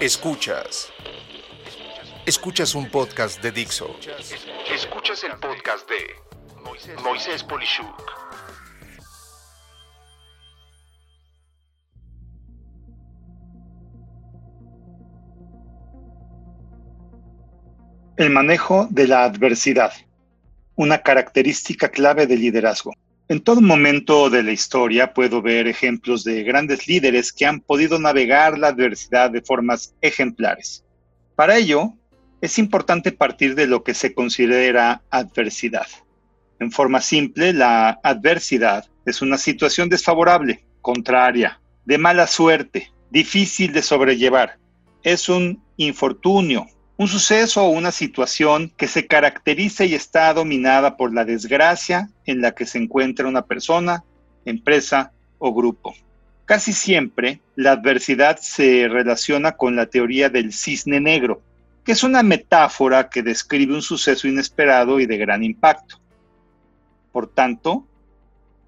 Escuchas. Escuchas un podcast de Dixo. Escuchas el podcast de Moisés Polishuk. El manejo de la adversidad, una característica clave del liderazgo. En todo momento de la historia puedo ver ejemplos de grandes líderes que han podido navegar la adversidad de formas ejemplares. Para ello, es importante partir de lo que se considera adversidad. En forma simple, la adversidad es una situación desfavorable, contraria, de mala suerte, difícil de sobrellevar. Es un infortunio, un suceso o una situación que se caracteriza y está dominada por la desgracia en la que se encuentra una persona, empresa o grupo. Casi siempre la adversidad se relaciona con la teoría del cisne negro, que es una metáfora que describe un suceso inesperado y de gran impacto. Por tanto,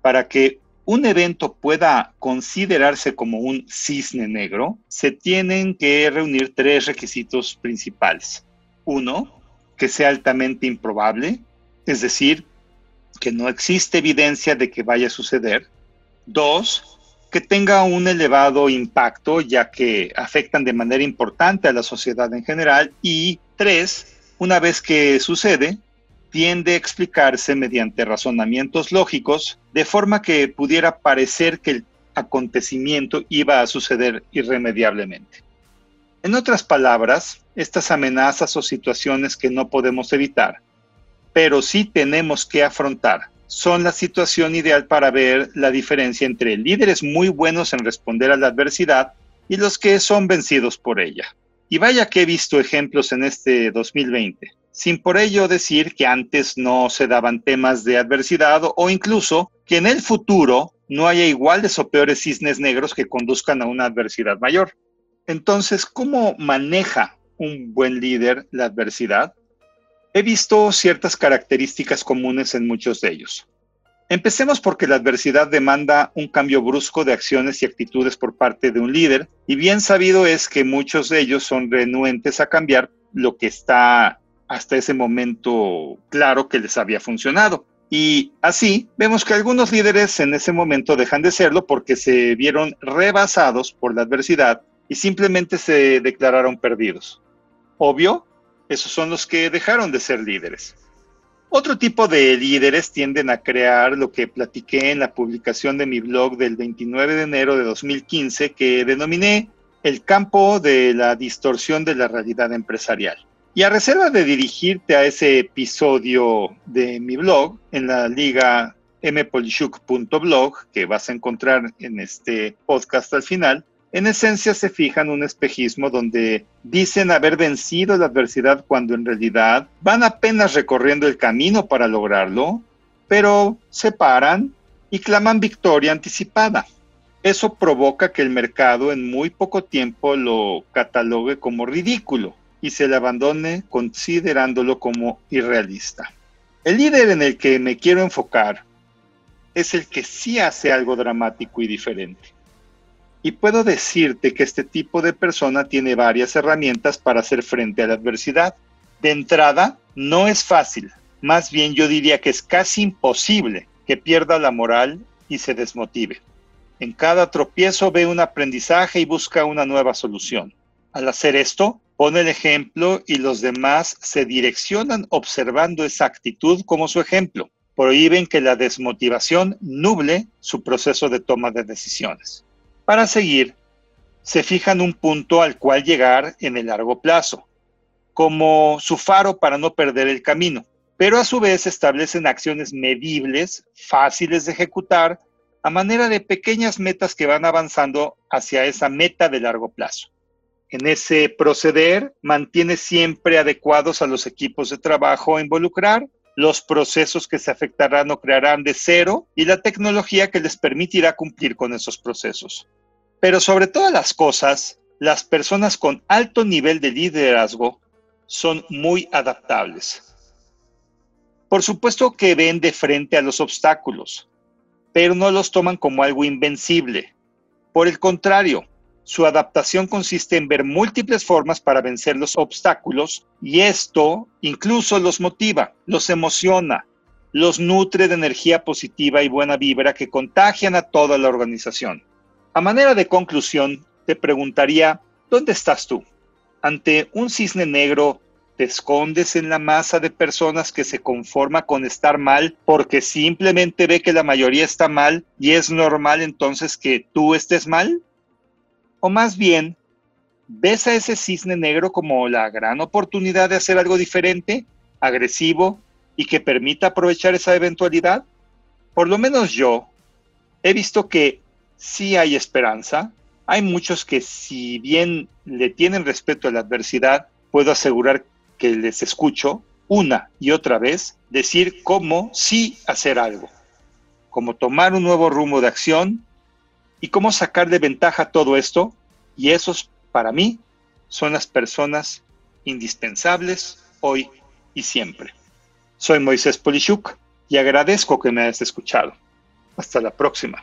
para que un evento pueda considerarse como un cisne negro, se tienen que reunir tres requisitos principales. Uno, que sea altamente improbable, es decir, que no existe evidencia de que vaya a suceder. Dos, que tenga un elevado impacto, ya que afectan de manera importante a la sociedad en general. Y tres, una vez que sucede, tiende a explicarse mediante razonamientos lógicos, de forma que pudiera parecer que el acontecimiento iba a suceder irremediablemente. En otras palabras, estas amenazas o situaciones que no podemos evitar, pero sí tenemos que afrontar, son la situación ideal para ver la diferencia entre líderes muy buenos en responder a la adversidad y los que son vencidos por ella. Y vaya que he visto ejemplos en este 2020 sin por ello decir que antes no se daban temas de adversidad o incluso que en el futuro no haya iguales o peores cisnes negros que conduzcan a una adversidad mayor. Entonces, ¿cómo maneja un buen líder la adversidad? He visto ciertas características comunes en muchos de ellos. Empecemos porque la adversidad demanda un cambio brusco de acciones y actitudes por parte de un líder, y bien sabido es que muchos de ellos son renuentes a cambiar lo que está hasta ese momento claro que les había funcionado. Y así vemos que algunos líderes en ese momento dejan de serlo porque se vieron rebasados por la adversidad y simplemente se declararon perdidos. Obvio, esos son los que dejaron de ser líderes. Otro tipo de líderes tienden a crear lo que platiqué en la publicación de mi blog del 29 de enero de 2015 que denominé el campo de la distorsión de la realidad empresarial. Y a reserva de dirigirte a ese episodio de mi blog en la liga mpolishuk.blog, que vas a encontrar en este podcast al final, en esencia se fijan un espejismo donde dicen haber vencido la adversidad cuando en realidad van apenas recorriendo el camino para lograrlo, pero se paran y claman victoria anticipada. Eso provoca que el mercado en muy poco tiempo lo catalogue como ridículo y se le abandone considerándolo como irrealista. El líder en el que me quiero enfocar es el que sí hace algo dramático y diferente. Y puedo decirte que este tipo de persona tiene varias herramientas para hacer frente a la adversidad. De entrada, no es fácil, más bien yo diría que es casi imposible que pierda la moral y se desmotive. En cada tropiezo ve un aprendizaje y busca una nueva solución. Al hacer esto, pone el ejemplo y los demás se direccionan observando esa actitud como su ejemplo. Prohíben que la desmotivación nuble su proceso de toma de decisiones. Para seguir, se fijan un punto al cual llegar en el largo plazo, como su faro para no perder el camino, pero a su vez establecen acciones medibles, fáciles de ejecutar, a manera de pequeñas metas que van avanzando hacia esa meta de largo plazo. En ese proceder, mantiene siempre adecuados a los equipos de trabajo a involucrar, los procesos que se afectarán o crearán de cero y la tecnología que les permitirá cumplir con esos procesos. Pero sobre todas las cosas, las personas con alto nivel de liderazgo son muy adaptables. Por supuesto que ven de frente a los obstáculos, pero no los toman como algo invencible. Por el contrario, Su adaptación consiste en ver múltiples formas para vencer los obstáculos y esto incluso los motiva, los emociona, los nutre de energía positiva y buena vibra que contagian a toda la organización. A manera de conclusión, te preguntaría, ¿dónde estás tú? Ante un cisne negro, ¿te escondes en la masa de personas que se conforma con estar mal porque simplemente ve que la mayoría está mal y es normal entonces que tú estés mal? O más bien, ¿ves a ese cisne negro como la gran oportunidad de hacer algo diferente, agresivo y que permita aprovechar esa eventualidad? Por lo menos yo he visto que sí hay esperanza. Hay muchos que si bien le tienen respeto a la adversidad, puedo asegurar que les escucho una y otra vez decir cómo sí hacer algo, cómo tomar un nuevo rumbo de acción y cómo sacar de ventaja todo esto. Y esos, para mí, son las personas indispensables hoy y siempre. Soy Moisés Polishuk y agradezco que me hayas escuchado. Hasta la próxima.